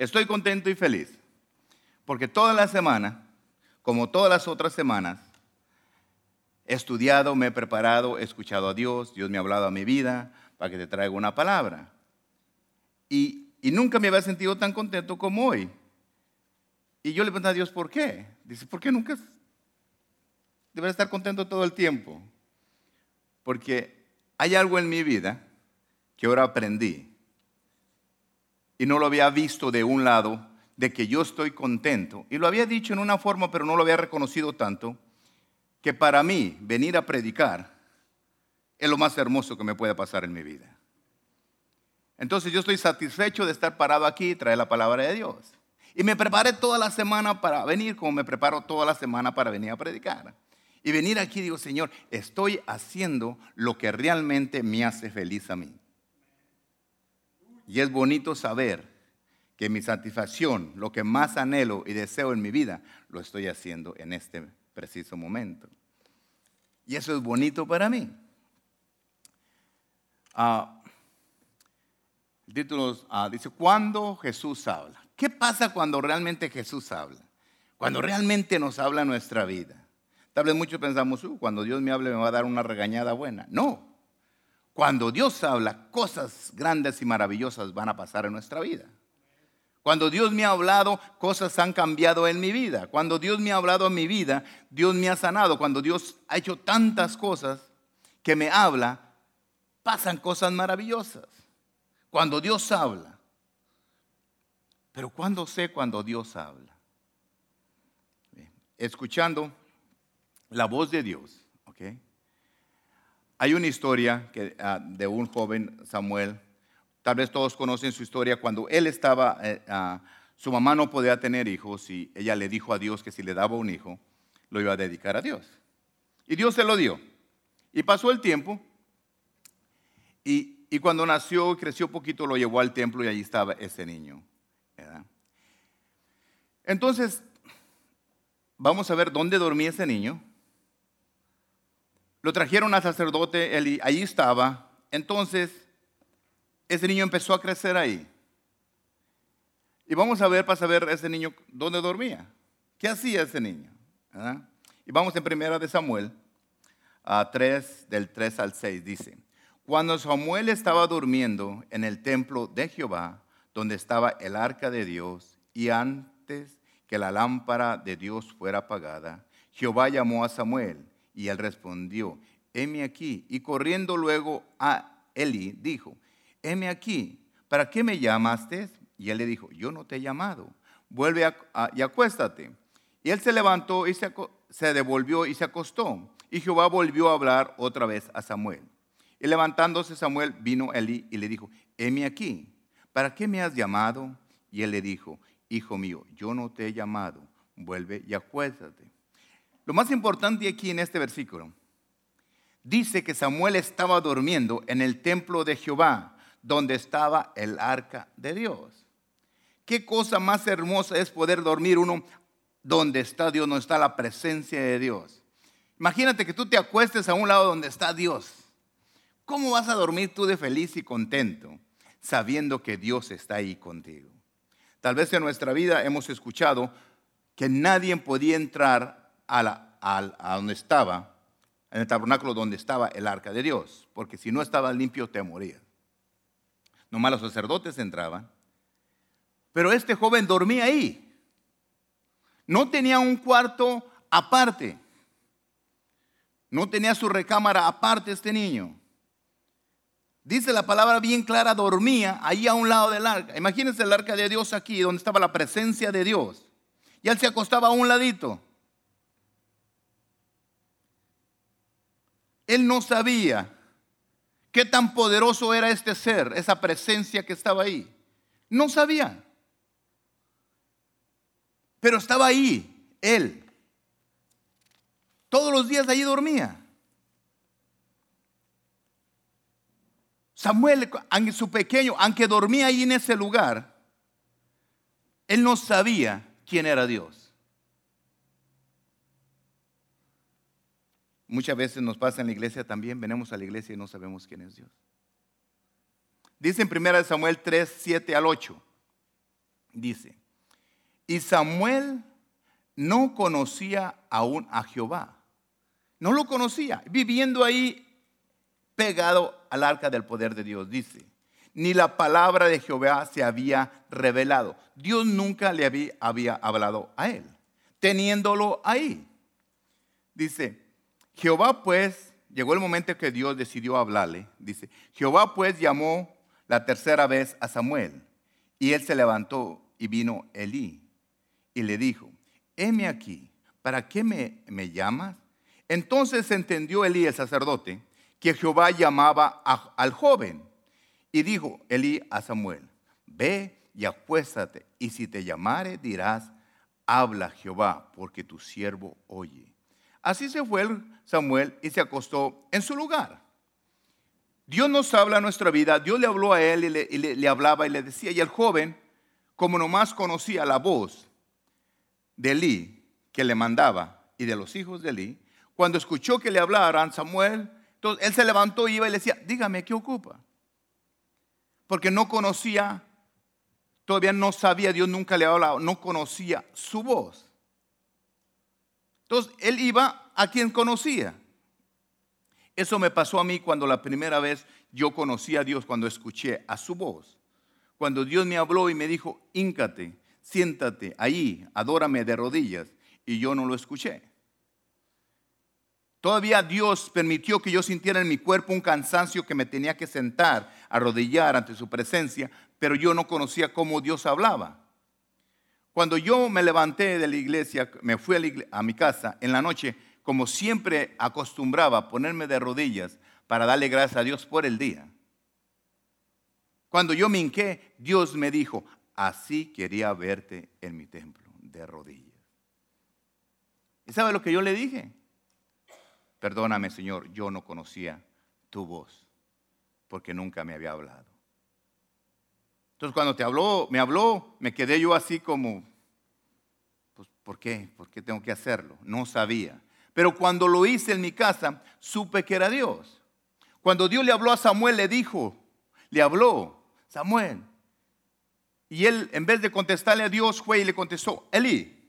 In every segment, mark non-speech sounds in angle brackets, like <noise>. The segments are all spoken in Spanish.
Estoy contento y feliz, porque toda la semana, como todas las otras semanas, he estudiado, me he preparado, he escuchado a Dios, Dios me ha hablado a mi vida para que te traiga una palabra. Y, y nunca me había sentido tan contento como hoy. Y yo le pregunté a Dios, ¿por qué? Dice, ¿por qué nunca debería estar contento todo el tiempo? Porque hay algo en mi vida que ahora aprendí y no lo había visto de un lado, de que yo estoy contento. Y lo había dicho en una forma, pero no lo había reconocido tanto, que para mí venir a predicar es lo más hermoso que me puede pasar en mi vida. Entonces yo estoy satisfecho de estar parado aquí y traer la palabra de Dios. Y me preparé toda la semana para venir, como me preparo toda la semana para venir a predicar. Y venir aquí digo, Señor, estoy haciendo lo que realmente me hace feliz a mí. Y es bonito saber que mi satisfacción, lo que más anhelo y deseo en mi vida, lo estoy haciendo en este preciso momento. Y eso es bonito para mí. Ah, el título ah, dice, ¿cuándo Jesús habla? ¿Qué pasa cuando realmente Jesús habla? Cuando realmente nos habla nuestra vida. Tal vez muchos pensamos, uh, cuando Dios me hable me va a dar una regañada buena. No. Cuando Dios habla, cosas grandes y maravillosas van a pasar en nuestra vida. Cuando Dios me ha hablado, cosas han cambiado en mi vida. Cuando Dios me ha hablado en mi vida, Dios me ha sanado. Cuando Dios ha hecho tantas cosas que me habla, pasan cosas maravillosas. Cuando Dios habla, pero ¿cuándo sé cuando Dios habla? Escuchando la voz de Dios. Hay una historia ah, de un joven Samuel, tal vez todos conocen su historia, cuando él estaba, eh, ah, su mamá no podía tener hijos y ella le dijo a Dios que si le daba un hijo, lo iba a dedicar a Dios. Y Dios se lo dio. Y pasó el tiempo y, y cuando nació, creció poquito, lo llevó al templo y allí estaba ese niño. Entonces, vamos a ver dónde dormía ese niño. Lo trajeron al sacerdote, él, ahí estaba. Entonces, ese niño empezó a crecer ahí. Y vamos a ver para saber ese niño dónde dormía. ¿Qué hacía ese niño? Y vamos en primera de Samuel, a 3, del 3 al 6, dice, cuando Samuel estaba durmiendo en el templo de Jehová, donde estaba el arca de Dios, y antes que la lámpara de Dios fuera apagada, Jehová llamó a Samuel y él respondió, heme aquí. Y corriendo luego a Eli, dijo, heme aquí, ¿para qué me llamaste? Y él le dijo, yo no te he llamado, vuelve y acuéstate. Y él se levantó y se, se devolvió y se acostó. Y Jehová volvió a hablar otra vez a Samuel. Y levantándose Samuel vino Eli y le dijo, heme aquí, ¿para qué me has llamado? Y él le dijo, hijo mío, yo no te he llamado, vuelve y acuéstate. Lo más importante aquí en este versículo, dice que Samuel estaba durmiendo en el templo de Jehová, donde estaba el arca de Dios. Qué cosa más hermosa es poder dormir uno donde está Dios, donde está la presencia de Dios. Imagínate que tú te acuestes a un lado donde está Dios. ¿Cómo vas a dormir tú de feliz y contento sabiendo que Dios está ahí contigo? Tal vez en nuestra vida hemos escuchado que nadie podía entrar a, donde estaba, en el tabernáculo donde estaba el arca de Dios, porque si no estaba limpio te morías. Nomás los sacerdotes entraban. Pero este joven dormía ahí. No tenía un cuarto aparte. No tenía su recámara aparte este niño. Dice la palabra bien clara, dormía ahí a un lado del arca. Imagínense el arca de Dios aquí, donde estaba la presencia de Dios. Y él se acostaba a un ladito. Él no sabía qué tan poderoso era este ser, esa presencia que estaba ahí. No sabía. Pero estaba ahí, él. Todos los días allí dormía. Samuel, su pequeño, aunque dormía ahí en ese lugar, él no sabía quién era Dios. Muchas veces nos pasa en la iglesia también, venimos a la iglesia y no sabemos quién es Dios. Dice en 1 Samuel 3, 7 al 8. Dice, y Samuel no conocía aún a Jehová. No lo conocía, viviendo ahí pegado al arca del poder de Dios, dice. Ni la palabra de Jehová se había revelado. Dios nunca le había, había hablado a él, teniéndolo ahí. Dice, Jehová pues, llegó el momento que Dios decidió hablarle. Dice, Jehová pues llamó la tercera vez a Samuel. Y él se levantó y vino Elí y le dijo, heme aquí, ¿para qué me, me llamas? Entonces entendió Elí el sacerdote que Jehová llamaba al joven. Y dijo Elí a Samuel, ve y acuéstate, y si te llamare dirás, habla Jehová, porque tu siervo oye. Así se fue Samuel y se acostó en su lugar. Dios nos habla en nuestra vida, Dios le habló a él y le, hablaba y le decía, y el joven, como nomás conocía la voz de Elí que le mandaba y de los hijos de Elí, cuando escuchó que le hablaran Samuel, entonces él se levantó y iba y le decía, dígame, ¿qué ocupa? Porque no conocía, todavía no sabía, Dios nunca le había hablado, no conocía su voz. Entonces él iba a quien conocía. Eso me pasó a mí cuando la primera vez yo conocí a Dios, cuando escuché a su voz. Cuando Dios me habló y me dijo, íncate, siéntate ahí, adórame de rodillas. Y yo no lo escuché. Todavía Dios permitió que yo sintiera en mi cuerpo un cansancio que me tenía que sentar, arrodillar ante su presencia, pero yo no conocía cómo Dios hablaba. Cuando yo me levanté de la iglesia, me fui a, mi casa en la noche, como siempre acostumbraba ponerme de rodillas para darle gracias a Dios por el día. Cuando yo me hinqué, Dios me dijo, así quería verte en mi templo, de rodillas. ¿Y sabe lo que yo le dije? Perdóname, Señor, yo no conocía tu voz, porque nunca me había hablado. Entonces, cuando te habló, me habló, me quedé yo así como, pues, ¿por qué? ¿Por qué tengo que hacerlo? No sabía. Pero cuando lo hice en mi casa, supe que era Dios. Cuando Dios le habló a Samuel, le dijo, le habló, Samuel. Y él, en vez de contestarle a Dios, fue y le contestó, Elí.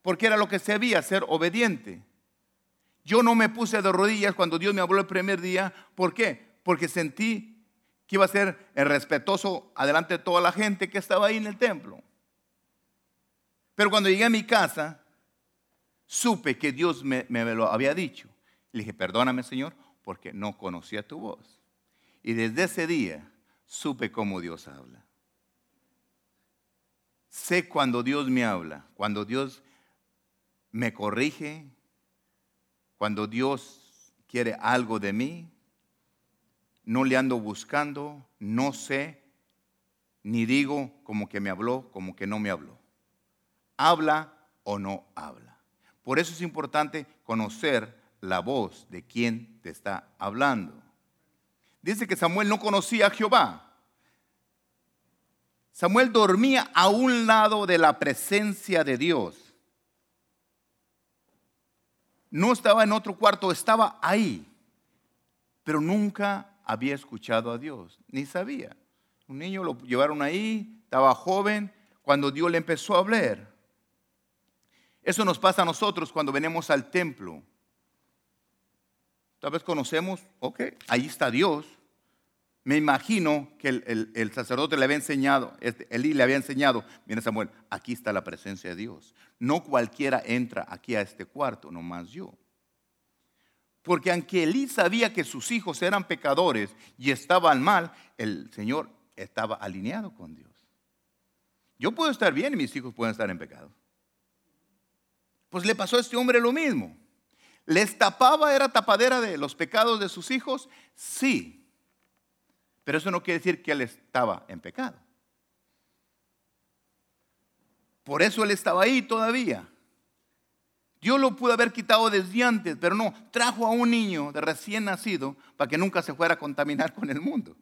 Porque era lo que se sabía, ser obediente. Yo no me puse de rodillas cuando Dios me habló el primer día. ¿Por qué? Porque sentí iba a ser el respetuoso adelante de toda la gente que estaba ahí en el templo. Pero cuando llegué a mi casa, supe que Dios me, lo había dicho. Le dije, perdóname Señor, porque no conocía tu voz. Y desde ese día supe cómo Dios habla. Sé cuando Dios me habla, cuando Dios me corrige, cuando Dios quiere algo de mí, no le ando buscando, no sé, ni digo como que me habló, como que no me habló. Habla o no habla. Por eso es importante conocer la voz de quien te está hablando. Dice que Samuel no conocía a Jehová. Samuel dormía a un lado de la presencia de Dios no estaba en otro cuarto, estaba ahí, pero nunca había escuchado a Dios, ni sabía. Un niño lo llevaron ahí, estaba joven, cuando Dios le empezó a hablar. Eso nos pasa a nosotros cuando venimos al templo. Tal vez conocemos, ok, ahí está Dios. Me imagino que el, sacerdote le había enseñado, este, le había enseñado, mira Samuel, aquí está la presencia de Dios. No cualquiera entra aquí a este cuarto, nomás yo. Porque aunque Elí sabía que sus hijos eran pecadores y estaban mal, el Señor estaba alineado con Dios. Yo puedo estar bien y mis hijos pueden estar en pecado. Pues le pasó a este hombre lo mismo. ¿Les tapaba, era tapadera de los pecados de sus hijos? Sí. Pero eso no quiere decir que él estaba en pecado. Por eso él estaba ahí todavía. Dios lo pudo haber quitado desde antes, pero no, trajo a un niño de recién nacido para que nunca se fuera a contaminar con el mundo.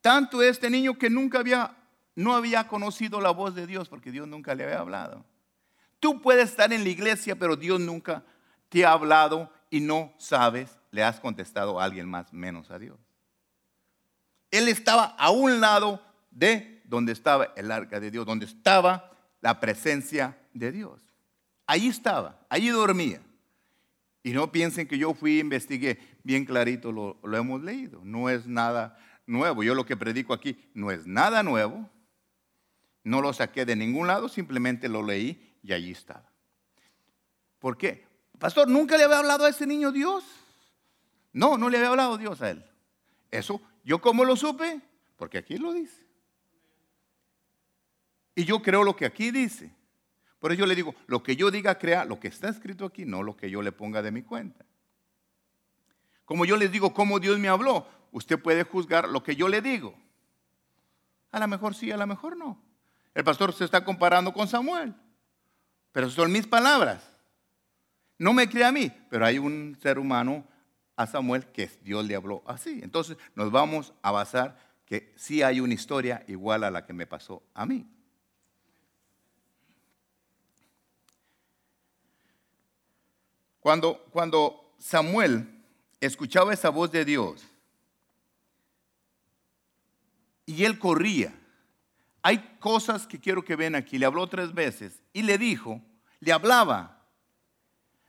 Tanto este niño que nunca había, no había conocido la voz de Dios porque Dios nunca le había hablado. Tú puedes estar en la iglesia, pero Dios nunca te ha hablado y no sabes, le has contestado a alguien más menos a Dios. Él estaba a un lado de donde estaba el arca de Dios, donde estaba la presencia de Dios. Ahí estaba, allí dormía. Y no piensen que yo fui e investigué, bien clarito lo, lo hemos leído, no es nada nuevo. Yo lo que predico aquí no es nada nuevo, no lo saqué de ningún lado, simplemente lo leí y allí estaba. ¿Por qué? Pastor, ¿nunca le había hablado a ese niño Dios? No, no le había hablado Dios a él. Eso, ¿yo cómo lo supe? Porque aquí lo dice. Y yo creo lo que aquí dice. Por eso yo le digo, lo que yo diga, crea lo que está escrito aquí, no lo que yo le ponga de mi cuenta. Como yo les digo cómo Dios me habló, usted puede juzgar lo que yo le digo. A lo mejor sí, a lo mejor no. El pastor se está comparando con Samuel, pero son mis palabras. No me cree a mí, pero hay un ser humano a Samuel que Dios le habló así. Entonces nos vamos a basar que sí hay una historia igual a la que me pasó a mí. Cuando, Samuel escuchaba esa voz de Dios y él corría, hay cosas que quiero que vean aquí. Le habló tres veces y le dijo, le hablaba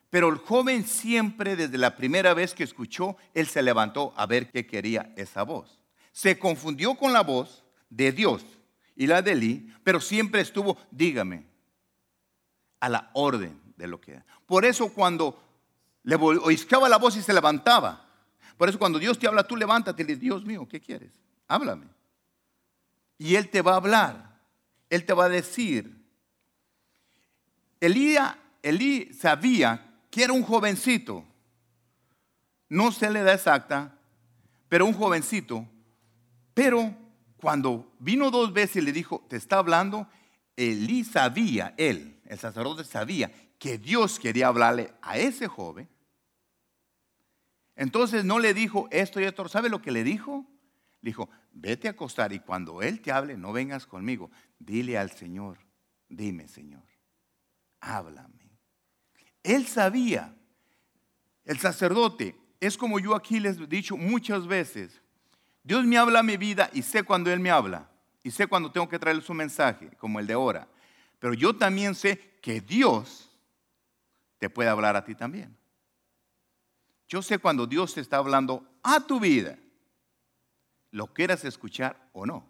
pero el joven siempre, desde la primera vez que escuchó, él se levantó a ver qué quería esa voz. Se confundió con la voz de Dios y la de Eli, pero siempre estuvo, dígame, a la orden de lo que era. Por eso cuando le oíscaba la voz y se levantaba, por eso cuando Dios te habla, tú levántate y le dices, Dios mío, ¿qué quieres? Háblame. Y Él te va a hablar, Él te va a decir. Elías, Elí sabía que era un jovencito, no se le da exacta, pero un jovencito, pero cuando vino dos veces y le dijo, te está hablando, Elí sabía, él, el sacerdote sabía que Dios quería hablarle a ese joven. Entonces no le dijo esto y esto, ¿sabe lo que le dijo? Le dijo, vete a acostar y cuando Él te hable, no vengas conmigo. Dile al Señor, dime Señor, háblame. Él sabía, el sacerdote, es como yo aquí les he dicho muchas veces, Dios me habla a mi vida y sé cuando Él me habla, y sé cuando tengo que traerle su mensaje, como el de ahora. Pero yo también sé que Dios te puede hablar a ti también. Yo sé cuando Dios te está hablando a tu vida, lo quieras escuchar o no.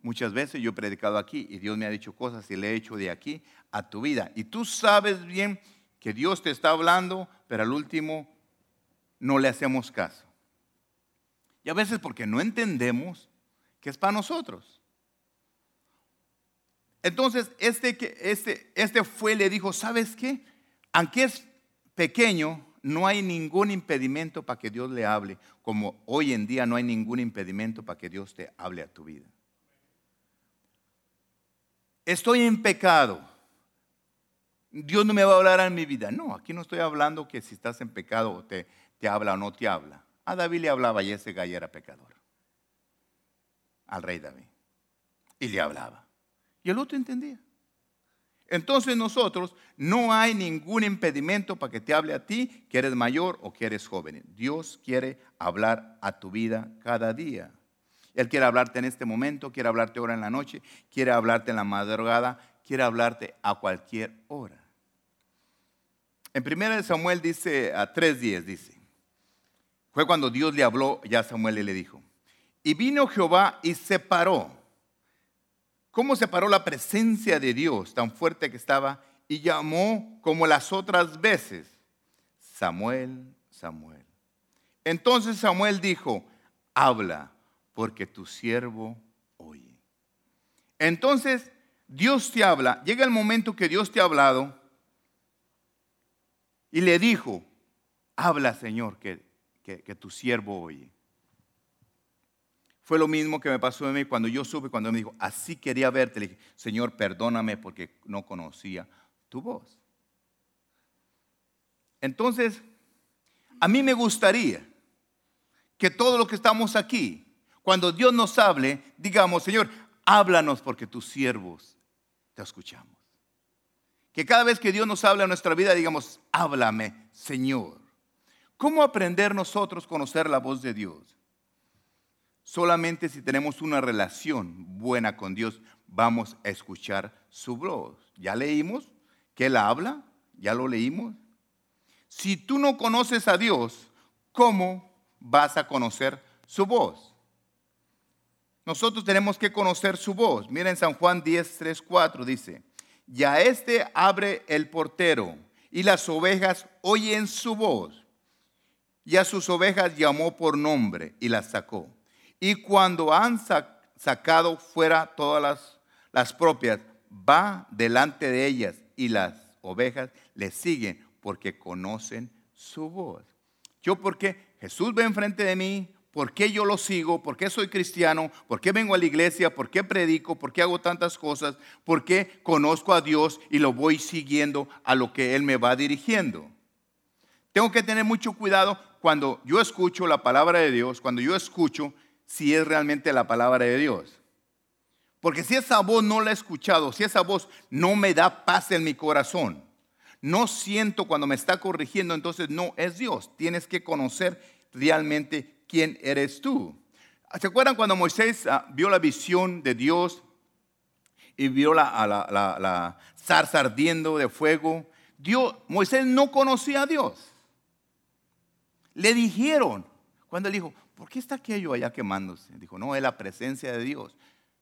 Muchas veces yo he predicado aquí y Dios me ha dicho cosas y le he hecho de aquí a tu vida. Y tú sabes bien que Dios te está hablando, pero al último no le hacemos caso. Y a veces porque no entendemos que es para nosotros. Entonces, este, este, este fue, le dijo, ¿sabes qué? Aunque es pequeño, no hay ningún impedimento para que Dios le hable, como hoy en día no hay ningún impedimento para que Dios te hable a tu vida estoy en pecado. Dios no me va a hablar en mi vida. No, aquí no estoy hablando que si estás en pecado te, te habla o no te habla. A David le hablaba y ese gallo era pecador. Al rey David. Y le hablaba. Y el otro entendía. Entonces nosotros no hay ningún impedimento para que te hable a ti, que eres mayor o que eres joven. Dios quiere hablar a tu vida cada día. Él quiere hablarte en este momento, quiere hablarte ahora en la noche, quiere hablarte en la madrugada, quiere hablarte a cualquier hora. En 1 Samuel dice, a 3.10 dice, fue cuando Dios le habló ya a Samuel y le dijo, y vino Jehová y separó. ¿Cómo separó la presencia de Dios tan fuerte que estaba? Y llamó como las otras veces, Samuel, Samuel. Entonces Samuel dijo, habla porque tu siervo oye. Entonces, Dios te habla, llega el momento que Dios te ha hablado y le dijo, habla Señor, que, que, tu siervo oye. Fue lo mismo que me pasó a mí cuando yo supe, cuando me dijo, así quería verte. Le dije, Señor, perdóname porque no conocía tu voz. Entonces, a mí me gustaría que todos los que estamos aquí cuando Dios nos hable, digamos, Señor, háblanos porque tus siervos te escuchamos. Que cada vez que Dios nos habla en nuestra vida, digamos, háblame, Señor. ¿Cómo aprender nosotros a conocer la voz de Dios? Solamente si tenemos una relación buena con Dios vamos a escuchar su voz. Ya leímos que Él habla, ya lo leímos. Si tú no conoces a Dios, ¿cómo vas a conocer su voz? Nosotros tenemos que conocer su voz. Miren San Juan 10, 3, 4 dice, ya este abre el portero y las ovejas oyen su voz. Y a sus ovejas llamó por nombre y las sacó. Y cuando han sacado fuera todas las, las propias, va delante de ellas y las ovejas le siguen porque conocen su voz. Yo porque Jesús ve enfrente de mí, ¿Por qué yo lo sigo? ¿Por qué soy cristiano? ¿Por qué vengo a la iglesia? ¿Por qué predico? ¿Por qué hago tantas cosas? ¿Por qué conozco a Dios y lo voy siguiendo a lo que Él me va dirigiendo? Tengo que tener mucho cuidado cuando yo escucho la palabra de Dios, cuando yo escucho si es realmente la palabra de Dios. Porque si esa voz no la he escuchado, si esa voz no me da paz en mi corazón, no siento cuando me está corrigiendo, entonces no es Dios. Tienes que conocer realmente quién eres tú. ¿Se acuerdan cuando Moisés ah, vio la visión de Dios y vio la, la, zarza ardiendo de fuego? Dios, Moisés no conocía a Dios. Le dijeron, cuando él dijo, ¿por qué está aquello allá quemándose? Dijo, no, es la presencia de Dios.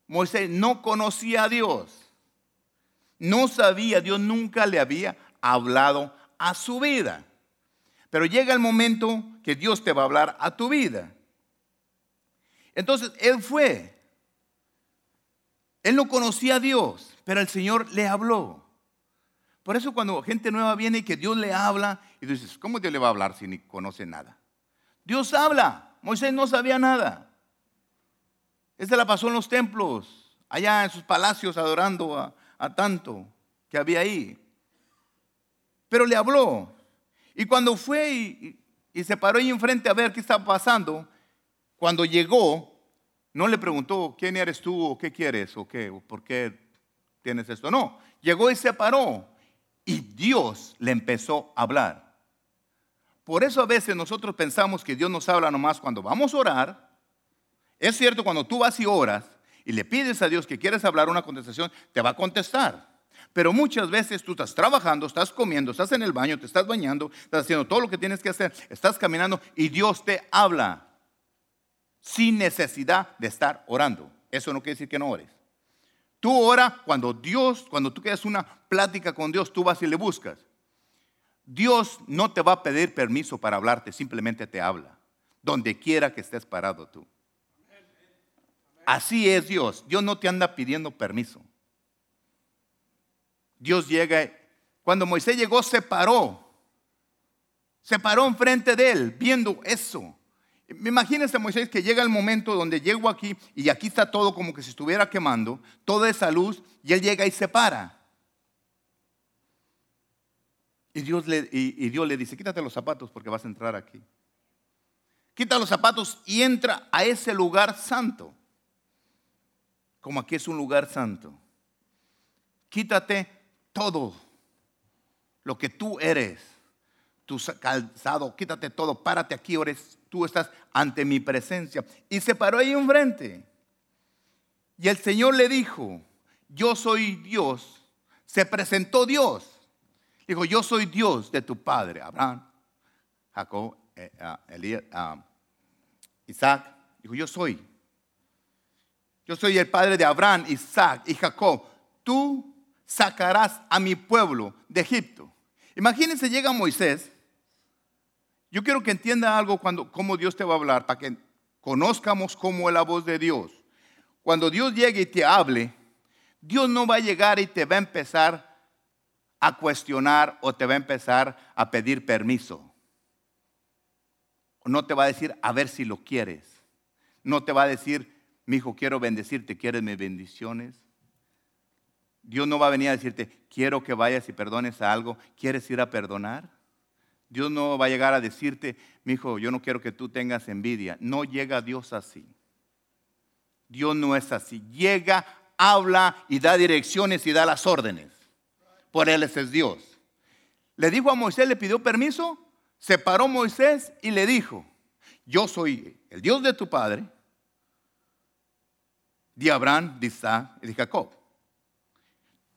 Moisés no conocía a Dios. No sabía, Dios nunca le había hablado a su vida. Pero llega el momento que Dios te va a hablar a tu vida. Entonces, él fue. Él no conocía a Dios, pero el Señor le habló. Por eso cuando gente nueva viene y que Dios le habla, y dices, ¿cómo Dios le va a hablar si ni conoce nada? Dios habla. Moisés no sabía nada. Esa la pasó en los templos, allá en sus palacios adorando a, tanto que había ahí. Pero le habló. Y cuando fue y, se paró ahí enfrente a ver qué estaba pasando, cuando llegó, no le preguntó, ¿quién eres tú o qué quieres o qué, o por qué tienes esto? No, llegó y se paró y Dios le empezó a hablar. Por eso a veces nosotros pensamos que Dios nos habla nomás cuando vamos a orar. Es cierto, cuando tú vas y oras y le pides a Dios que quieres hablar una contestación, te va a contestar. Pero muchas veces tú estás trabajando, estás comiendo, estás en el baño, te estás bañando, estás haciendo todo lo que tienes que hacer, estás caminando y Dios te habla sin necesidad de estar orando. Eso no quiere decir que no ores. Tú ora cuando Dios, cuando tú quieres una plática con Dios, tú vas y le buscas. Dios no te va a pedir permiso para hablarte, simplemente te habla, donde quiera que estés parado tú. Así es Dios. Dios no te anda pidiendo permiso. Dios llega. Cuando Moisés llegó, se paró. Se paró enfrente de él, viendo eso. Imagínense Moisés que llega el momento donde llego aquí y aquí está todo como que se estuviera quemando, toda esa luz, y él llega y se para. Y Dios le, dice, quítate los zapatos porque vas a entrar aquí. Quita los zapatos y entra a ese lugar santo. Como aquí es un lugar santo. Quítate todo lo que tú eres, tu calzado, quítate todo, párate aquí, eres, tú estás ante mi presencia. Y se paró ahí enfrente. Y el Señor le dijo, yo soy Dios. Se presentó Dios. Dijo, yo soy Dios de tu padre, Abraham, Jacob, eh, Isaac. Dijo, yo soy. Yo soy el padre de Abraham, Isaac y Jacob. Tú sacarás a mi pueblo de Egipto. Imagínense, llega Moisés. Yo quiero que entienda algo cuando cómo Dios te va a hablar, para que conozcamos cómo es la voz de Dios. Cuando Dios llegue y te hable, Dios no va a llegar y te va a empezar a cuestionar o te va a empezar a pedir permiso. No te va a decir a ver si lo quieres. No te va a decir, mi hijo, quiero bendecirte, ¿quieres mis bendiciones? Dios no va a venir a decirte, quiero que vayas y perdones a algo. ¿Quieres ir a perdonar? Dios no va a llegar a decirte, mi hijo, yo no quiero que tú tengas envidia. No llega Dios así. Dios no es así. Llega, habla y da direcciones y da las órdenes. Por él es Dios. Le dijo a Moisés, le pidió permiso, se paró Moisés y le dijo, yo soy el Dios de tu padre, de Abraham, de Isaac y de Jacob.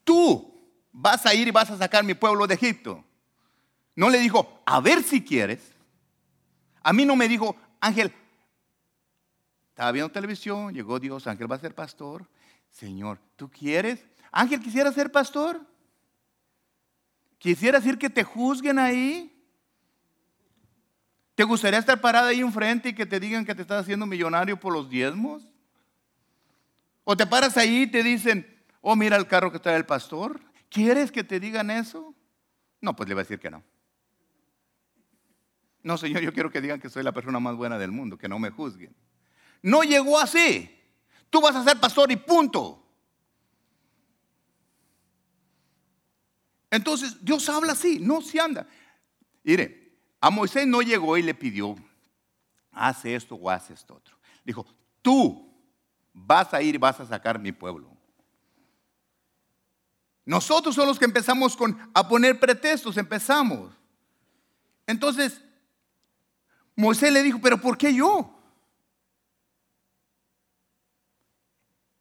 Tú vas a ir y vas a sacar mi pueblo de Egipto. No le dijo, a ver si quieres. A mí no me dijo, Ángel, estaba viendo televisión, llegó Dios, Ángel va a ser pastor. Señor, ¿tú quieres? Ángel, ¿quisiera ser pastor? ¿Quisiera decir que te juzguen ahí? ¿Te gustaría estar parada ahí enfrente y que te digan que te estás haciendo millonario por los diezmos? ¿O te paras ahí y te dicen, oh, mira el carro que trae el pastor? ¿Quieres que te digan eso? No, pues le va a decir que no. No, Señor, yo quiero que digan que soy la persona más buena del mundo, que no me juzguen. No llegó así. Tú vas a ser pastor y punto. Entonces, Dios habla así, no se anda. Mire, a Moisés no llegó y le pidió, hace esto o hace esto otro. Dijo, tú vas a ir y vas a sacar mi pueblo. Nosotros somos los que empezamos con, a poner pretextos, empezamos. Entonces, Moisés le dijo, pero ¿por qué yo?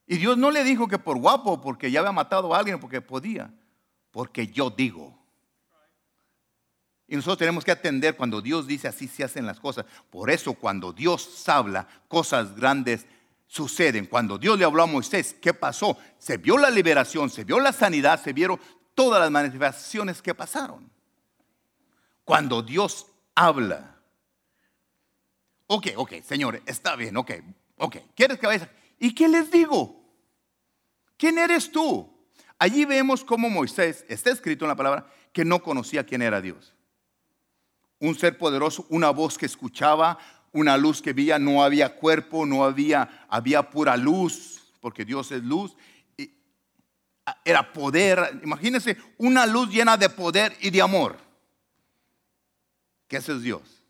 Y Dios no le dijo que por guapo, porque ya había matado a alguien, porque podía, porque yo digo. Y nosotros tenemos que atender cuando Dios dice así se hacen las cosas. Por eso cuando Dios habla, cosas grandes suceden. Cuando Dios le habló a Moisés, ¿qué pasó? Se vio la liberación, se vio la sanidad, se vieron todas las manifestaciones que pasaron. Cuando Dios habla. Ok, ok, Señor, está bien, ok, ok. ¿Quieres que vaya? ¿Y qué les digo? ¿Quién eres tú? Allí vemos cómo Moisés, está escrito en la palabra, que no conocía quién era Dios. Un ser poderoso, una voz que escuchaba, una luz que veía, no había cuerpo, no había, había pura luz, porque Dios es luz. Y era poder, imagínense una luz llena de poder y de amor. Que ese es Dios.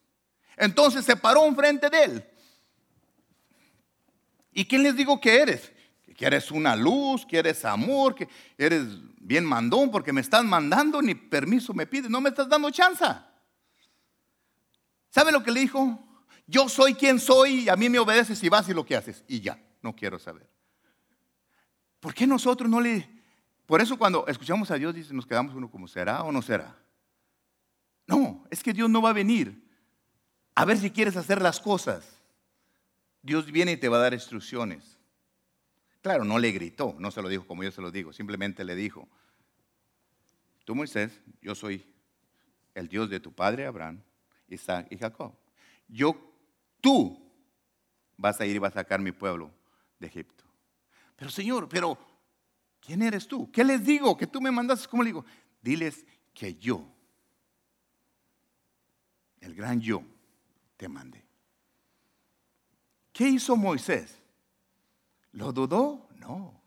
Entonces se paró enfrente de él. ¿Y quién les digo que eres? Que eres una luz, que eres amor, que eres bien mandón porque me estás mandando, ni permiso me pides, no me estás dando chance. ¿Sabe lo que le dijo? Yo soy quien soy y a mí me obedeces y vas y lo que haces. Y ya, no quiero saber. ¿Por qué nosotros no le... Por eso cuando escuchamos a Dios dice, nos quedamos uno como será o no será. No, es que Dios no va a venir a ver si quieres hacer las cosas. Dios viene y te va a dar instrucciones. Claro, no le gritó, no se lo dijo como yo se lo digo, simplemente le dijo, tú Moisés, yo soy el Dios de tu padre Abraham, Isaac y Jacob. Yo tú vas a ir y vas a sacar mi pueblo de Egipto. Pero Señor, pero ¿quién eres tú? ¿Qué les digo? Que tú me mandas, ¿cómo le digo? Diles que yo, el gran yo, te mandé. ¿Qué hizo Moisés? ¿Lo dudó? No.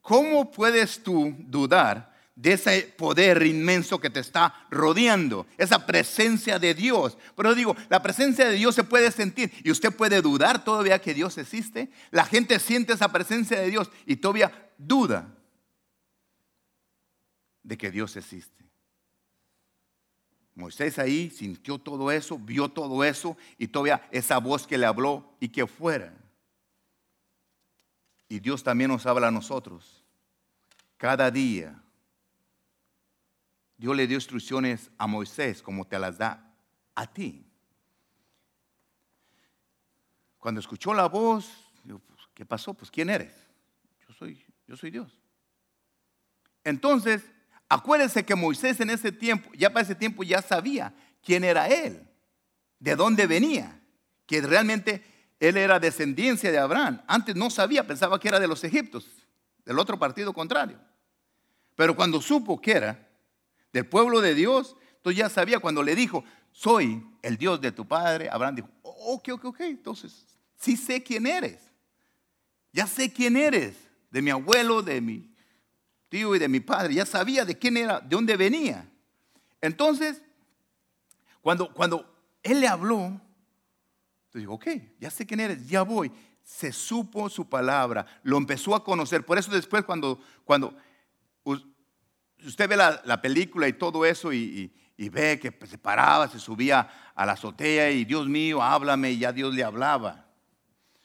¿Cómo puedes tú dudar de ese poder inmenso que te está rodeando, esa presencia de Dios. Pero digo, la presencia de Dios se puede sentir y usted puede dudar todavía que Dios existe. La gente siente esa presencia de Dios y todavía duda de que Dios existe. Moisés ahí sintió todo eso, vio todo eso y todavía esa voz que le habló y que fuera. Y Dios también nos habla a nosotros cada día Dios le dio instrucciones a Moisés como te las da a ti. Cuando escuchó la voz, pues, ¿qué pasó? Pues ¿quién eres? Yo soy, yo soy Dios. Entonces, acuérdense que Moisés en ese tiempo, ya para ese tiempo ya sabía quién era él, de dónde venía, que realmente él era descendencia de Abraham. Antes no sabía, pensaba que era de los egiptos, del otro partido contrario. Pero cuando supo que era, del pueblo de Dios. Entonces ya sabía cuando le dijo, soy el Dios de tu padre. Abraham dijo, ok, ok, ok. Entonces, sí sé quién eres. Ya sé quién eres. De mi abuelo, de mi tío y de mi padre. Ya sabía de quién era, de dónde venía. Entonces, cuando, cuando él le habló, entonces dijo, ok, ya sé quién eres, ya voy. Se supo su palabra, lo empezó a conocer. Por eso después cuando, cuando usted ve la, película y todo eso y, ve que se paraba, se subía a la azotea y Dios mío, háblame y ya Dios le hablaba.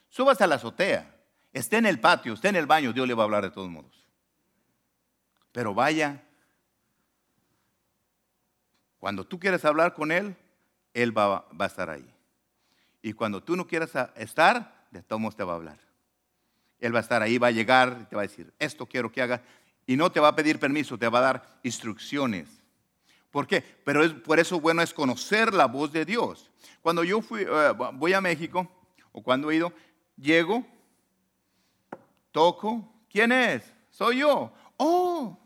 Subas a la azotea Esté en el patio, esté en el baño, Dios le va a hablar de todos modos. Pero vaya, cuando tú quieres hablar con Él, Él va, va a estar ahí. Y cuando tú no quieras estar, de todos te va a hablar. Él va a estar ahí, va a llegar te va a decir, esto quiero que hagas. Y no te va a pedir permiso, te va a dar instrucciones. ¿Por qué? Pero por eso bueno es conocer la voz de Dios. Cuando yo fui, eh, voy a México, o cuando he ido, llego, toco, ¿quién es? Soy yo. Oh,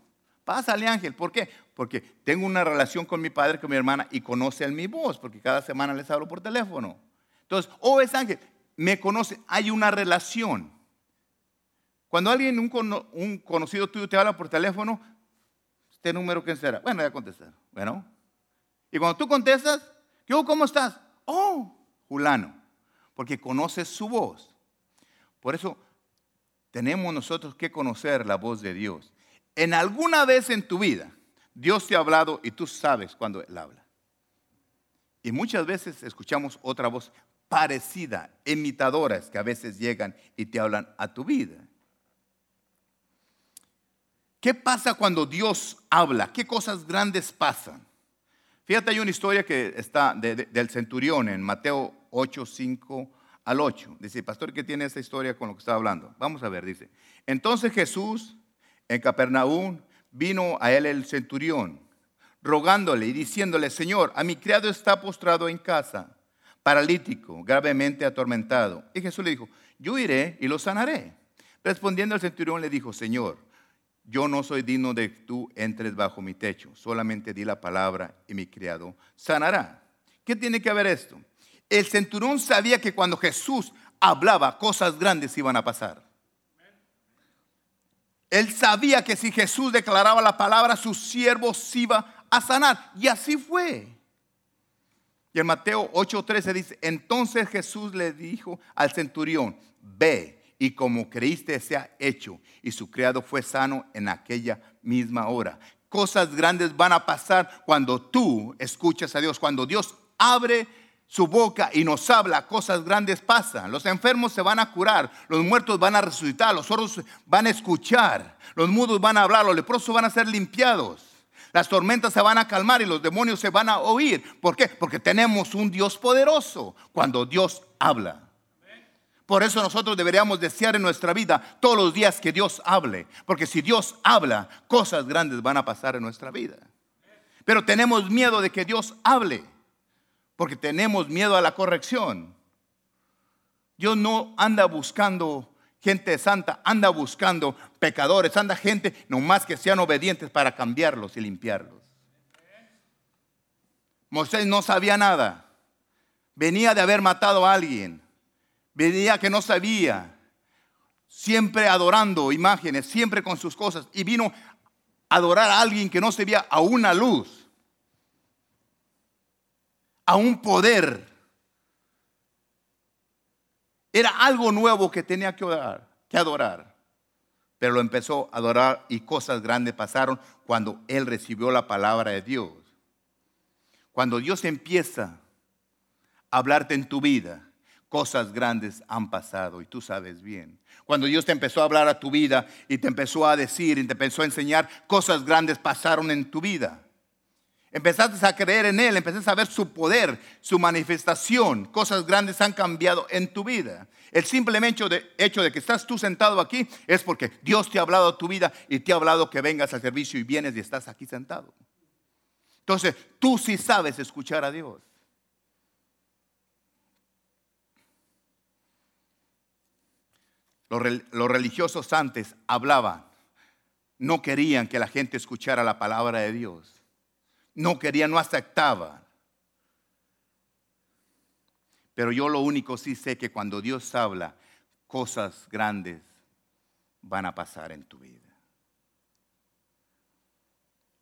pásale ángel. ¿Por qué? Porque tengo una relación con mi padre, con mi hermana, y conoce mi voz, porque cada semana les hablo por teléfono. Entonces, oh, es ángel, me conoce, hay una relación. Cuando alguien, un, conocido tuyo te habla por teléfono, este número que será. Bueno, ya contestar. Bueno. Y cuando tú contestas, ¿qué ¿Cómo estás? Oh, Julano. Porque conoces su voz. Por eso tenemos nosotros que conocer la voz de Dios. En alguna vez en tu vida, Dios te ha hablado y tú sabes cuando Él habla. Y muchas veces escuchamos otra voz parecida, imitadoras que a veces llegan y te hablan a tu vida. ¿Qué pasa cuando Dios habla? ¿Qué cosas grandes pasan? Fíjate, hay una historia que está del centurión en Mateo 8, 5 al 8. Dice, pastor, ¿qué tiene esta historia con lo que está hablando? Vamos a ver, dice. Entonces Jesús en Capernaum vino a él el centurión, rogándole y diciéndole, Señor, a mi criado está postrado en casa, paralítico, gravemente atormentado. Y Jesús le dijo, yo iré y lo sanaré. Respondiendo el centurión le dijo, Señor, yo no soy digno de que tú entres bajo mi techo, solamente di la palabra y mi criado sanará. ¿Qué tiene que ver esto? El centurión sabía que cuando Jesús hablaba, cosas grandes iban a pasar. Él sabía que si Jesús declaraba la palabra, su siervo se iba a sanar. Y así fue. En Mateo 8:13 dice, entonces Jesús le dijo al centurión, ve y como creíste sea hecho. Y su criado fue sano en aquella misma hora. Cosas grandes van a pasar cuando tú escuchas a Dios, cuando Dios abre su boca y nos habla, cosas grandes pasan. Los enfermos se van a curar, los muertos van a resucitar, los sordos van a escuchar, los mudos van a hablar, los leprosos van a ser limpiados. Las tormentas se van a calmar y los demonios se van a oír. ¿Por qué? Porque tenemos un Dios poderoso cuando Dios habla. Por eso nosotros deberíamos desear en nuestra vida todos los días que Dios hable. Porque si Dios habla, cosas grandes van a pasar en nuestra vida. Pero tenemos miedo de que Dios hable. Porque tenemos miedo a la corrección. Dios no anda buscando gente santa, anda buscando pecadores, anda gente nomás que sean obedientes para cambiarlos y limpiarlos. Moisés no sabía nada. Venía de haber matado a alguien Venía que no sabía, siempre adorando imágenes, siempre con sus cosas, y vino a adorar a alguien que no se veía a una luz, a un poder. Era algo nuevo que tenía que adorar, que adorar. Pero lo empezó a adorar y cosas grandes pasaron cuando él recibió la palabra de Dios. Cuando Dios empieza a hablarte en tu vida, cosas grandes han pasado y tú sabes bien. Cuando Dios te empezó a hablar a tu vida y te empezó a decir y te empezó a enseñar, cosas grandes pasaron en tu vida. Empezaste a creer en Él, empezaste a ver su poder, su manifestación. Cosas grandes han cambiado en tu vida. El simple hecho de, que estás tú sentado aquí es porque Dios te ha hablado a tu vida y te ha hablado que vengas al servicio y vienes y estás aquí sentado. Entonces, tú sí sabes escuchar a Dios. Los, religiosos antes hablaban, no querían que la gente escuchara la palabra de Dios. No querían, no aceptaban. Pero yo lo único sí sé que cuando Dios habla, cosas grandes van a pasar en tu vida.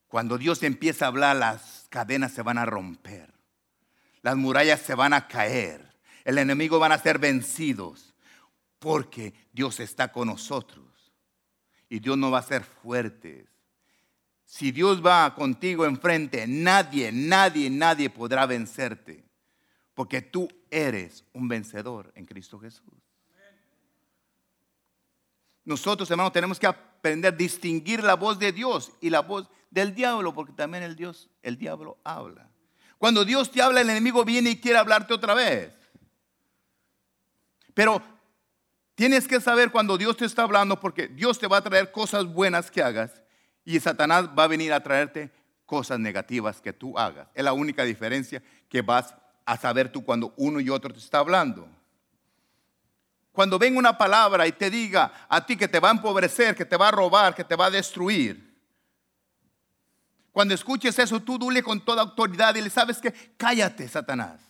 Cuando Dios empieza a hablar, las cadenas se van a romper. Las murallas se van a caer. El enemigo van a ser vencidos porque Dios está con nosotros y Dios no va a ser fuerte. Si Dios va contigo enfrente, nadie, nadie, nadie podrá vencerte, porque tú eres un vencedor en Cristo Jesús. nosotros, hermanos, tenemos que aprender a distinguir la voz de Dios y la voz del diablo, porque también el Dios, el diablo habla. Cuando Dios te habla, el enemigo viene y quiere hablarte otra vez. Pero tienes que saber cuando Dios te está hablando, porque Dios te va a traer cosas buenas que hagas y Satanás va a venir a traerte cosas negativas que tú hagas. Es la única diferencia que vas a saber tú cuando uno y otro te está hablando. Cuando venga una palabra y te diga a ti que te va a empobrecer, que te va a robar, que te va a destruir. Cuando escuches eso, tú dule con toda autoridad y le sabes que cállate, Satanás.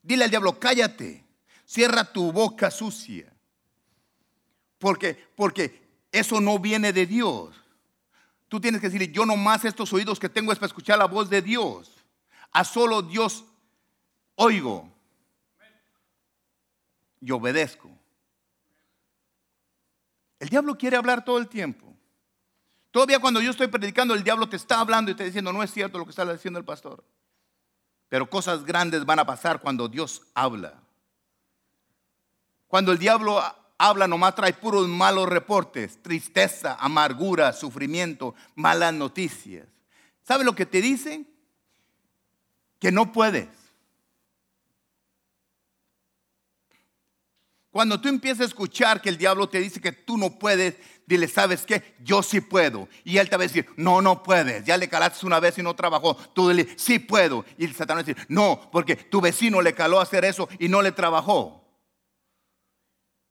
Dile al diablo, cállate. Cierra tu boca sucia. Porque, porque eso no viene de Dios. Tú tienes que decirle, yo nomás estos oídos que tengo es para escuchar la voz de Dios. A solo Dios oigo y obedezco. El diablo quiere hablar todo el tiempo. Todavía cuando yo estoy predicando, el diablo te está hablando y te diciendo, no es cierto lo que está diciendo el pastor. Pero cosas grandes van a pasar cuando Dios habla. Cuando el diablo habla nomás trae puros malos reportes, tristeza, amargura, sufrimiento, malas noticias. ¿Sabe lo que te dicen? Que no puedes. Cuando tú empiezas a escuchar que el diablo te dice que tú no puedes, dile, ¿sabes qué? Yo sí puedo. Y él te va a decir, no, no puedes. Ya le calaste una vez y no trabajó. Tú dile, sí puedo. Y el Satanás decir, no, porque tu vecino le caló hacer eso y no le trabajó.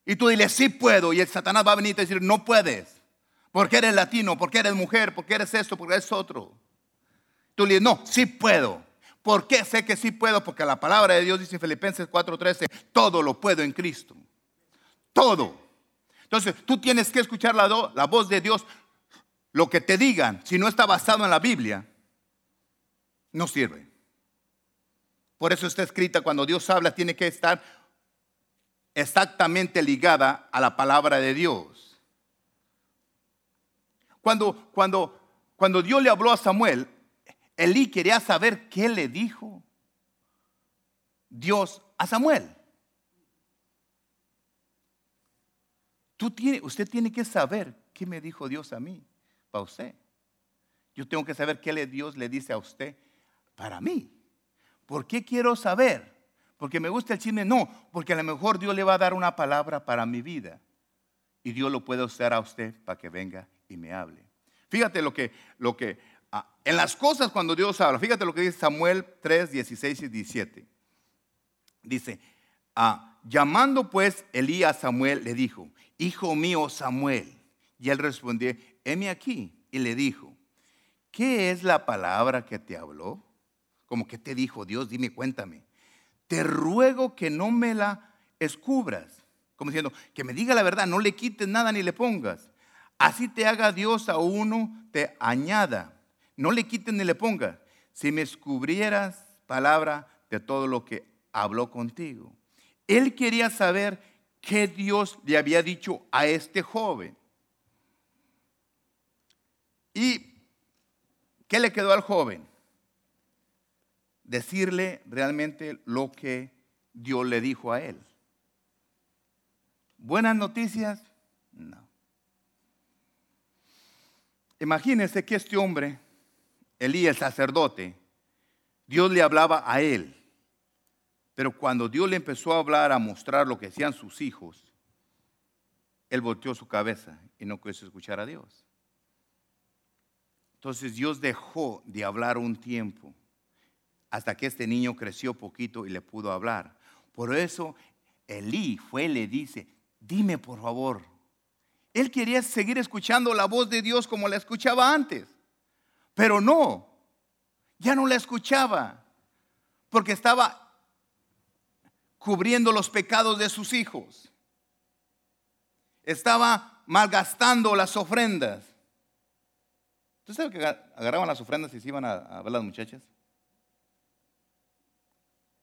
Y tú dile, sí puedo. Y el Satanás va a venir y te decir, no puedes. Porque eres latino, porque eres mujer, porque eres esto, porque eres otro. Tú le dices, no, sí puedo. ¿Por qué sé que sí puedo? Porque la palabra de Dios dice en Filipenses 4:13, todo lo puedo en Cristo. Todo. Entonces, tú tienes que escuchar la, la voz de Dios. Lo que te digan, si no está basado en la Biblia, no sirve. Por eso está escrita, cuando Dios habla, tiene que estar exactamente ligada a la palabra de Dios. Cuando, cuando, cuando Dios le habló a Samuel, Elí quería saber qué le dijo Dios a Samuel. Tú tiene, usted tiene que saber qué me dijo Dios a mí, para usted. Yo tengo que saber qué Dios le dice a usted para mí. ¿Por qué quiero saber? Porque me gusta el chisme, no, porque a lo mejor Dios le va a dar una palabra para mi vida y Dios lo puede usar a usted para que venga y me hable. Fíjate lo que, lo que, ah, en las cosas cuando Dios habla, fíjate lo que dice Samuel 3, 16 y 17. Dice, ah, llamando pues Elías a Samuel, le dijo, hijo mío Samuel. Y él respondió, heme aquí. Y le dijo, ¿qué es la palabra que te habló? Como que te dijo Dios, dime, cuéntame te ruego que no me la escubras. Como diciendo, que me diga la verdad, no le quites nada ni le pongas. Así te haga Dios a uno, te añada. No le quites ni le pongas. Si me descubrieras palabra de todo lo que habló contigo. Él quería saber qué Dios le había dicho a este joven. ¿Y qué le quedó al joven? Decirle realmente lo que Dios le dijo a él. ¿Buenas noticias? No. Imagínense que este hombre, Elías, el sacerdote, Dios le hablaba a él. Pero cuando Dios le empezó a hablar, a mostrar lo que hacían sus hijos, él volteó su cabeza y no quiso escuchar a Dios. Entonces Dios dejó de hablar un tiempo hasta que este niño creció poquito y le pudo hablar. Por eso Elí fue y le dice, dime por favor. Él quería seguir escuchando la voz de Dios como la escuchaba antes, pero no, ya no la escuchaba, porque estaba cubriendo los pecados de sus hijos. Estaba malgastando las ofrendas. ¿Tú sabes que agarraban las ofrendas y se iban a, a ver las muchachas?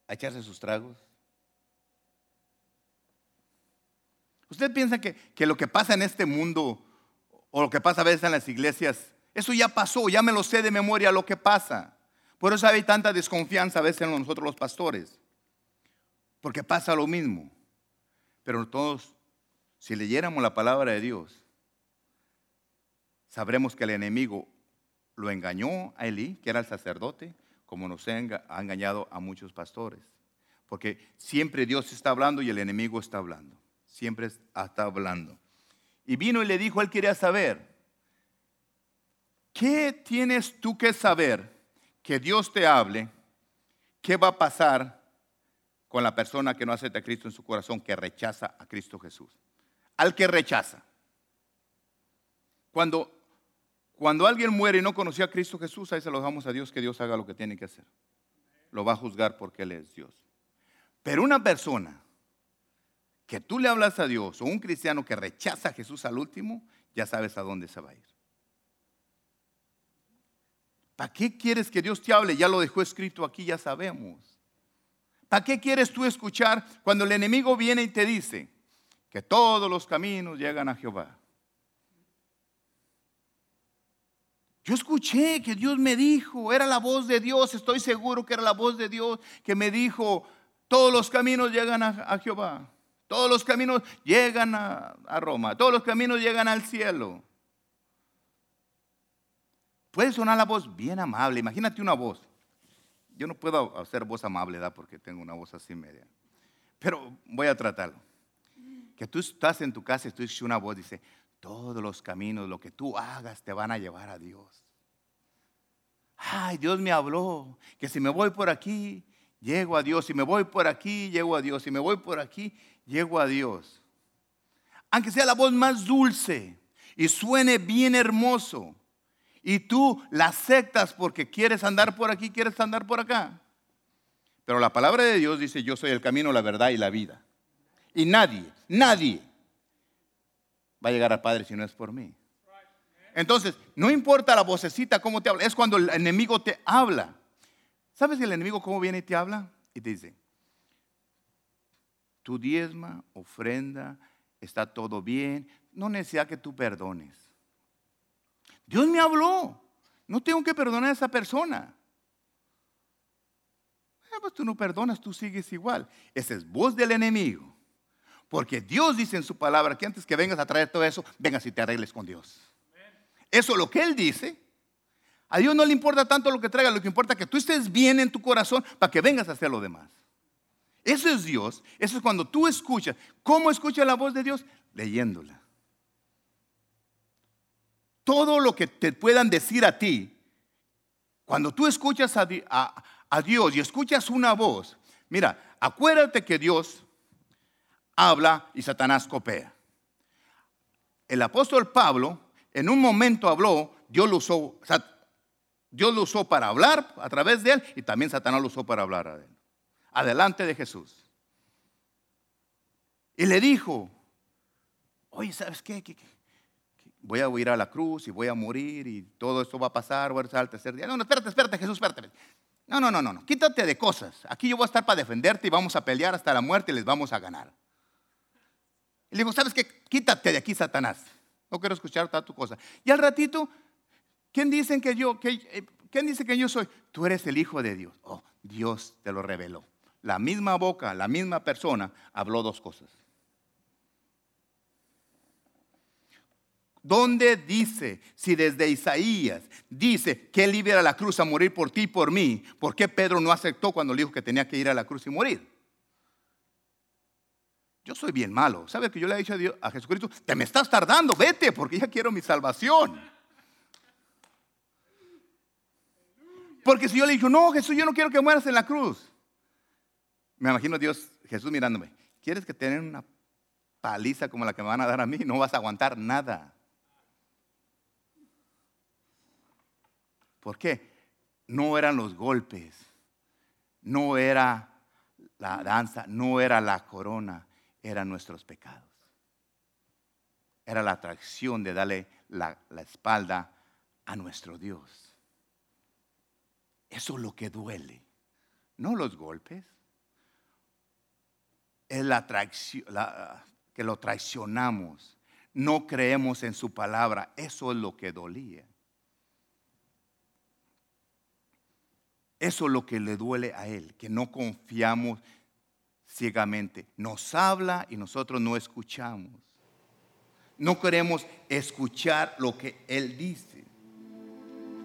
A echarse sus tragos? ¿Usted piensa que, lo que pasa en este mundo o lo que pasa a veces en las iglesias, eso ya pasó, ya me lo sé de memoria lo que pasa? Por eso hay tanta desconfianza a veces en nosotros los pastores, porque pasa lo mismo. Pero todos, si leyéramos la palabra de Dios, sabremos que el enemigo lo engañó a Elí, que era el sacerdote, como nos ha engañado a muchos pastores. Porque siempre Dios está hablando y el enemigo está hablando. Siempre está hablando. Y vino y le dijo, él quería saber, ¿qué tienes tú que saber que Dios te hable? ¿Qué va a pasar con la persona que no acepta a Cristo en su corazón, que rechaza a Cristo Jesús? Al que rechaza. Cuando, cuando alguien muere y no conocía a Cristo Jesús, ahí se lo dejamos a Dios que Dios haga lo que tiene que hacer. Lo va a juzgar porque Él es Dios. Pero una persona que tú le hablas a Dios o un cristiano que rechaza a Jesús al último, ya sabes a dónde se va a ir. ¿Para qué quieres que Dios te hable? Ya lo dejó escrito aquí, ya sabemos. ¿Para qué quieres tú escuchar cuando el enemigo viene y te dice que todos los caminos llegan a Jehová? Yo escuché que Dios me dijo, era la voz de Dios, estoy seguro que era la voz de Dios que me dijo, todos los caminos llegan a, Jehová. Todos los caminos llegan a, Roma. Todos los caminos llegan al cielo. Puede sonar la voz bien amable. Imagínate una voz. Yo no puedo hacer voz amable, ¿verdad? Porque tengo una voz así media. Pero voy a tratarlo. Que tú estás en tu casa y tú dices una voz, dice, todos los caminos, lo que tú hagas, te van a llevar a Dios. Ay, Dios me habló, que si me voy por aquí, llego a Dios. Si me voy por aquí, llego a Dios. Si me voy por aquí, llego a Dios. Aunque sea la voz más dulce y suene bien hermoso, y tú la aceptas porque quieres andar por aquí, quieres andar por acá. Pero la palabra de Dios dice, yo soy el camino, la verdad y la vida. Y nadie, nadie va a llegar al Padre si no es por mí. Entonces, no importa la vocecita, cómo te habla, es cuando el enemigo te habla. ¿Sabes el enemigo cómo viene y te habla? Y te dice, tu diezma, ofrenda, está todo bien, no necesita que tú perdones. Dios me habló, no tengo que perdonar a esa persona. Eh, pues tú no perdonas, tú sigues igual. Esa es voz del enemigo. Porque Dios dice en su palabra que antes que vengas a traer todo eso, vengas y te arregles con Dios. Eso es lo que Él dice. A Dios no le importa tanto lo que traiga, lo que importa es que tú estés bien en tu corazón para que vengas a hacer lo demás. Eso es Dios. Eso es cuando tú escuchas. ¿Cómo escuchas la voz de Dios? Leyéndola. Todo lo que te puedan decir a ti, cuando tú escuchas a Dios y escuchas una voz, mira, acuérdate que Dios habla y Satanás copia. El apóstol Pablo en un momento habló, Dios lo usó, Dios usó para hablar a través de él y también Satanás lo usó para hablar a él. Adelante de Jesús. Y le dijo, oye, ¿sabes qué? Voy a ir a la cruz y voy a morir y todo esto va a pasar, voy a estar tercer día. No, no, espérate, espérate, Jesús, espérate. No, no, no, no, no, quítate de cosas. Aquí yo voy a estar para defenderte y vamos a pelear hasta la muerte y les vamos a ganar. Y le digo, ¿sabes qué? Quítate de aquí, Satanás. No quiero escuchar tu cosa. Y al ratito ¿Quién dicen que yo, eh, quién dice que yo soy? Tú eres el Hijo de Dios. Oh, Dios te lo reveló. La misma boca, la misma persona habló dos cosas. ¿Dónde dice, si desde Isaías dice que él iba a la cruz a morir por ti y por mí, ¿por qué Pedro no aceptó cuando le dijo que tenía que ir a la cruz y morir? Yo soy bien malo. ¿Sabes que yo le he dicho a, Dios, a Jesucristo, te me estás tardando, vete porque ya quiero mi salvación? Porque si yo le digo, no, Jesús, yo no quiero que mueras en la cruz. Me imagino Dios, Jesús mirándome. ¿Quieres que tengan una paliza como la que me van a dar a mí? No vas a aguantar nada. ¿Por qué? No eran los golpes, no era la danza, no era la corona, eran nuestros pecados. Era la atracción de darle la, la espalda a nuestro Dios. Eso es lo que duele, no los golpes. Es la traición, que lo traicionamos, no creemos en su palabra, eso es lo que dolía. Eso es lo que le duele a él, que no confiamos ciegamente. Nos habla y nosotros no escuchamos. No queremos escuchar lo que Él dice.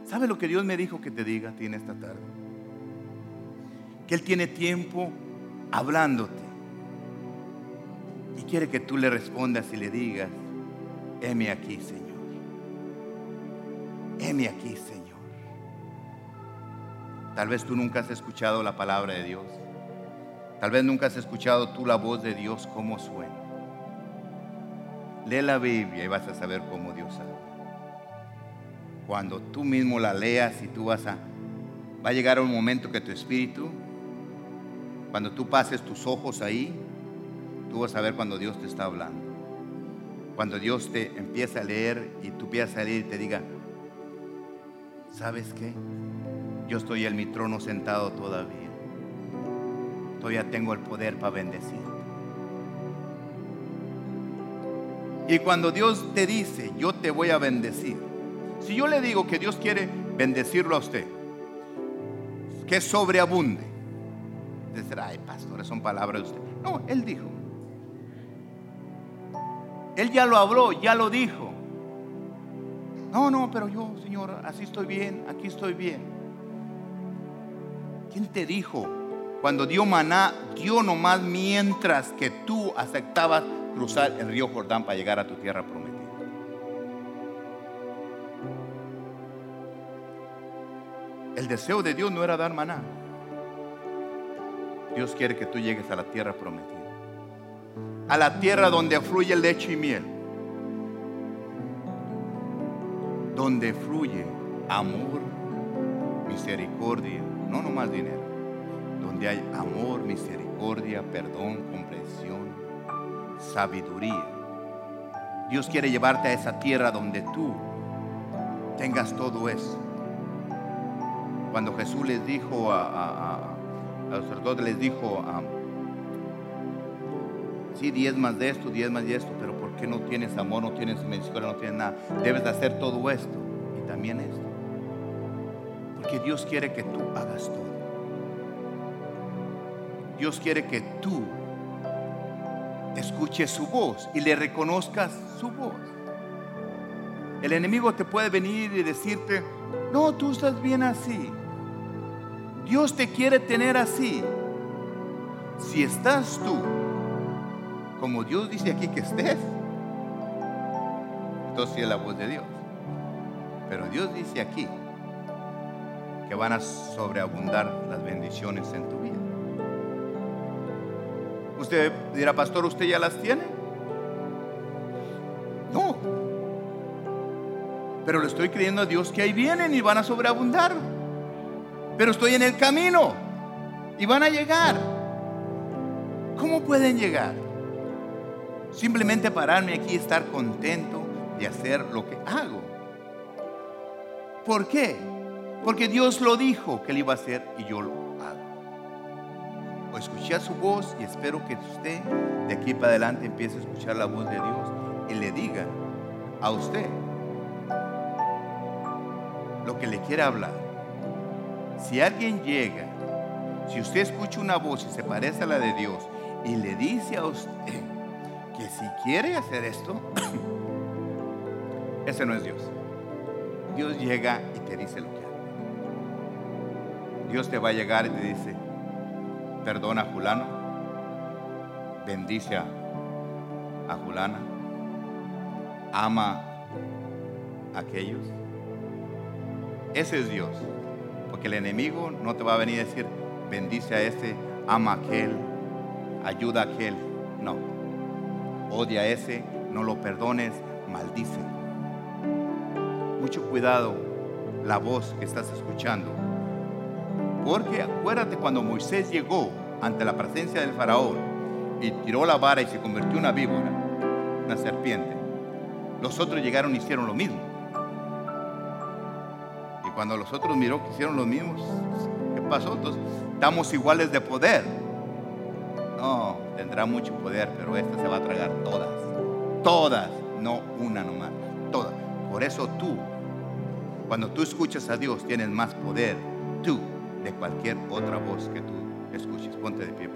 ¿Sabe lo que Dios me dijo que te diga a ti en esta tarde? Que Él tiene tiempo hablándote. Y quiere que tú le respondas y le digas, heme aquí, Señor. Heme aquí, Señor. Tal vez tú nunca has escuchado la palabra de Dios. Tal vez nunca has escuchado tú la voz de Dios cómo suena. Lee la Biblia y vas a saber cómo Dios habla. Cuando tú mismo la leas y tú vas a... Va a llegar un momento que tu espíritu, cuando tú pases tus ojos ahí, tú vas a ver cuando Dios te está hablando. Cuando Dios te empieza a leer y tú empiezas a leer y te diga, ¿sabes qué? Yo estoy en mi trono sentado todavía. Todavía tengo el poder para bendecir. Y cuando Dios te dice, yo te voy a bendecir. Si yo le digo que Dios quiere bendecirlo a usted, que sobreabunde. Usted ay, pastor, son palabras de usted. No, Él dijo. Él ya lo habló, ya lo dijo. No, no, pero yo, Señor, así estoy bien, aquí estoy bien. ¿Quién te dijo? Cuando dio maná, dio nomás mientras que tú aceptabas cruzar el río Jordán para llegar a tu tierra prometida. El deseo de Dios no era dar maná. Dios quiere que tú llegues a la tierra prometida. A la tierra donde fluye leche y miel. Donde fluye amor, misericordia, no nomás dinero. Hay amor, misericordia, perdón, comprensión, sabiduría. Dios quiere llevarte a esa tierra donde tú tengas todo eso. Cuando Jesús les dijo a, los sacerdotes, les dijo, sí, diez más de esto, diez más de esto, pero ¿por qué no tienes amor, no tienes misericordia, no tienes nada? Debes de hacer todo esto y también esto. Porque Dios quiere que tú hagas todo. Dios quiere que tú escuches su voz y le reconozcas su voz. El enemigo te puede venir y decirte, no, tú estás bien así. Dios te quiere tener así. Si estás tú, como Dios dice aquí que estés, entonces sí es la voz de Dios. Pero Dios dice aquí que van a sobreabundar las bendiciones en tu vida. Usted dirá, pastor, ¿usted ya las tiene? No. Pero le estoy creyendo a Dios que ahí vienen y van a sobreabundar. Pero estoy en el camino y van a llegar. ¿Cómo pueden llegar? Simplemente pararme aquí y estar contento de hacer lo que hago. ¿Por qué? Porque Dios lo dijo que Él iba a hacer y yo lo escuché su voz y espero que usted de aquí para adelante empiece a escuchar la voz de Dios y le diga a usted lo que le quiere hablar. Si alguien llega, si usted escucha una voz y se parece a la de Dios y le dice a usted que si quiere hacer esto, <coughs> ese no es Dios. Dios llega y te dice lo que haga. Dios te va a llegar y te dice, perdona a Julano, bendice a, a Julana, ama a aquellos. Ese es Dios. Porque el enemigo no te va a venir a decir, bendice a ese, ama a aquel, ayuda a aquel. No. Odia a ese, no lo perdones, maldice. Mucho cuidado la voz que estás escuchando. Porque acuérdate cuando Moisés llegó ante la presencia del faraón y tiró la vara y se convirtió en una víbora, una serpiente. Los otros llegaron y hicieron lo mismo. Y cuando los otros miró que hicieron lo mismo, ¿qué pasó? Entonces, estamos iguales de poder. No, tendrá mucho poder, pero esta se va a tragar todas. Todas, no una nomás, todas. Por eso tú, cuando tú escuchas a Dios, tienes más poder. Tú de cualquier otra voz que tú escuches. Ponte de pie.